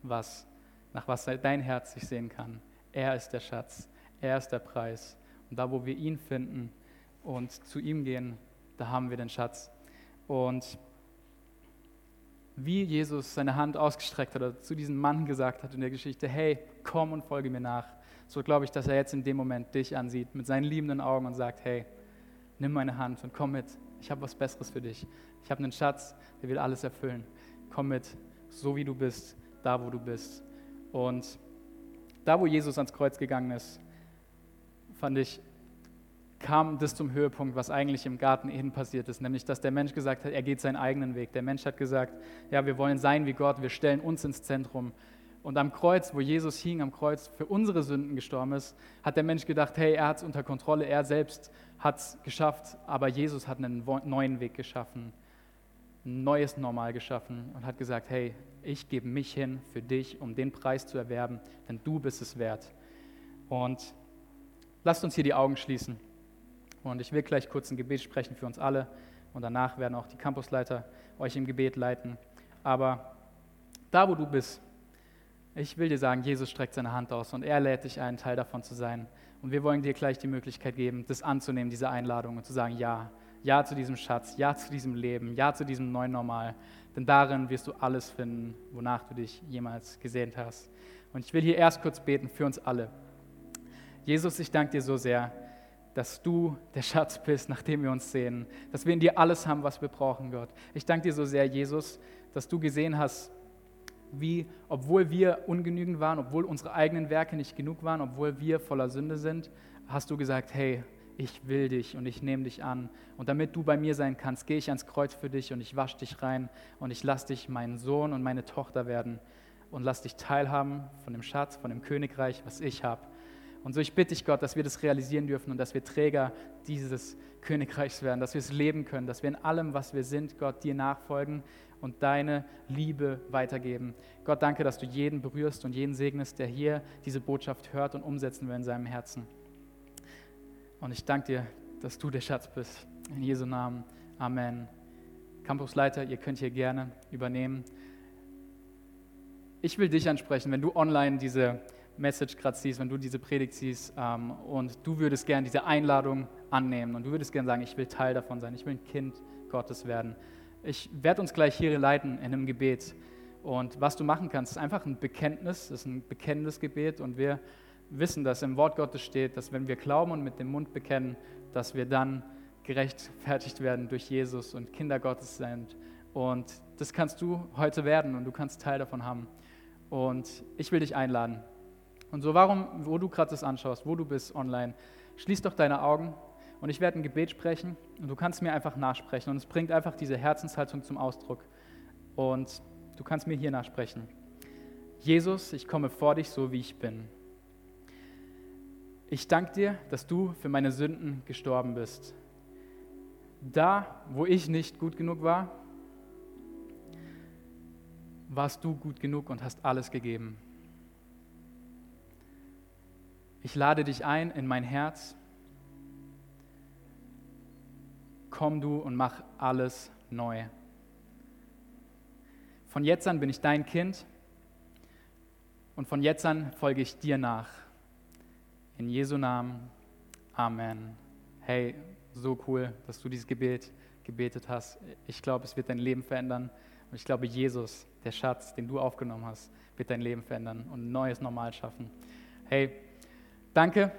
was, nach was dein Herz sich sehen kann. Er ist der Schatz, er ist der Preis. Und da, wo wir ihn finden und zu ihm gehen, da haben wir den Schatz. Und wie Jesus seine Hand ausgestreckt hat oder zu diesem Mann gesagt hat in der Geschichte, hey, komm und folge mir nach, so glaube ich, dass er jetzt in dem Moment dich ansieht mit seinen liebenden Augen und sagt, hey, nimm meine Hand und komm mit, ich habe was Besseres für dich. Ich habe einen Schatz, der will alles erfüllen. Komm mit, so wie du bist, da wo du bist. Und da, wo Jesus ans Kreuz gegangen ist, fand ich, kam das zum Höhepunkt, was eigentlich im Garten Eden passiert ist, nämlich dass der Mensch gesagt hat, er geht seinen eigenen Weg. Der Mensch hat gesagt, ja, wir wollen sein wie Gott, wir stellen uns ins Zentrum. Und am Kreuz, wo Jesus hing, am Kreuz für unsere Sünden gestorben ist, hat der Mensch gedacht, hey, er hat es unter Kontrolle, er selbst hat es geschafft, aber Jesus hat einen neuen Weg geschaffen, neues Normal geschaffen und hat gesagt, hey, ich gebe mich hin für dich, um den Preis zu erwerben, denn du bist es wert. Und lasst uns hier die Augen schließen. Und ich will gleich kurz ein Gebet sprechen für uns alle. Und danach werden auch die Campusleiter euch im Gebet leiten. Aber da, wo du bist, ich will dir sagen, Jesus streckt seine Hand aus und er lädt dich ein, Teil davon zu sein. Und wir wollen dir gleich die Möglichkeit geben, das anzunehmen, diese Einladung und zu sagen, ja, ja zu diesem Schatz, ja zu diesem Leben, ja zu diesem neuen Normal. Denn darin wirst du alles finden, wonach du dich jemals gesehnt hast. Und ich will hier erst kurz beten für uns alle. Jesus, ich danke dir so sehr, dass du der Schatz bist, nach dem wir uns sehen, dass wir in dir alles haben, was wir brauchen, Gott. Ich danke dir so sehr, Jesus, dass du gesehen hast, wie, obwohl wir ungenügend waren, obwohl unsere eigenen Werke nicht genug waren, obwohl wir voller Sünde sind, hast du gesagt, hey, ich will dich und ich nehme dich an. Und damit du bei mir sein kannst, gehe ich ans Kreuz für dich und ich wasche dich rein und ich lasse dich mein Sohn und meine Tochter werden und lass dich teilhaben von dem Schatz, von dem Königreich, was ich habe. Und so ich bitte dich, Gott, dass wir das realisieren dürfen und dass wir Träger dieses Königreichs werden, dass wir es leben können, dass wir in allem, was wir sind, Gott, dir nachfolgen und deine Liebe weitergeben. Gott, danke, dass du jeden berührst und jeden segnest, der hier diese Botschaft hört und umsetzen will in seinem Herzen. Und ich danke dir, dass du der Schatz bist. In Jesu Namen. Amen. Campusleiter, ihr könnt hier gerne übernehmen. Ich will dich ansprechen, wenn du online diese Message gerade siehst, wenn du diese Predigt siehst ähm, und du würdest gerne diese Einladung annehmen und du würdest gerne sagen, ich will Teil davon sein, ich will ein Kind Gottes werden. Ich werde uns gleich hier leiten in einem Gebet. Und was du machen kannst, ist einfach ein Bekenntnis, ist ein bekennendes Gebet und wir wissen, dass im Wort Gottes steht, dass wenn wir glauben und mit dem Mund bekennen, dass wir dann gerechtfertigt werden durch Jesus und Kinder Gottes sind. Und das kannst du heute werden und du kannst Teil davon haben. Und ich will dich einladen, und so, warum, wo du gerade das anschaust, wo du bist online, schließ doch deine Augen und ich werde ein Gebet sprechen und du kannst mir einfach nachsprechen und es bringt einfach diese Herzenshaltung zum Ausdruck. Und du kannst mir hier nachsprechen. Jesus, ich komme vor dich so, wie ich bin. Ich danke dir, dass du für meine Sünden gestorben bist. Da, wo ich nicht gut genug war, warst du gut genug und hast alles gegeben. Ich lade dich ein in mein Herz. Komm du und mach alles neu. Von jetzt an bin ich dein Kind und von jetzt an folge ich dir nach. In Jesu Namen. Amen. Hey, so cool, dass du dieses Gebet gebetet hast. Ich glaube, es wird dein Leben verändern. Und ich glaube, Jesus, der Schatz, den du aufgenommen hast, wird dein Leben verändern und ein neues Normal schaffen. Hey, Danke,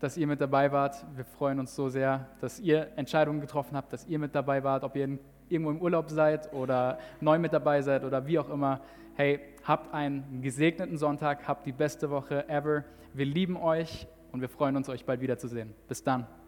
dass ihr mit dabei wart. Wir freuen uns so sehr, dass ihr Entscheidungen getroffen habt, dass ihr mit dabei wart, ob ihr irgendwo im Urlaub seid oder neu mit dabei seid oder wie auch immer. Hey, habt einen gesegneten Sonntag, habt die beste Woche ever. Wir lieben euch und wir freuen uns, euch bald wiederzusehen. Bis dann.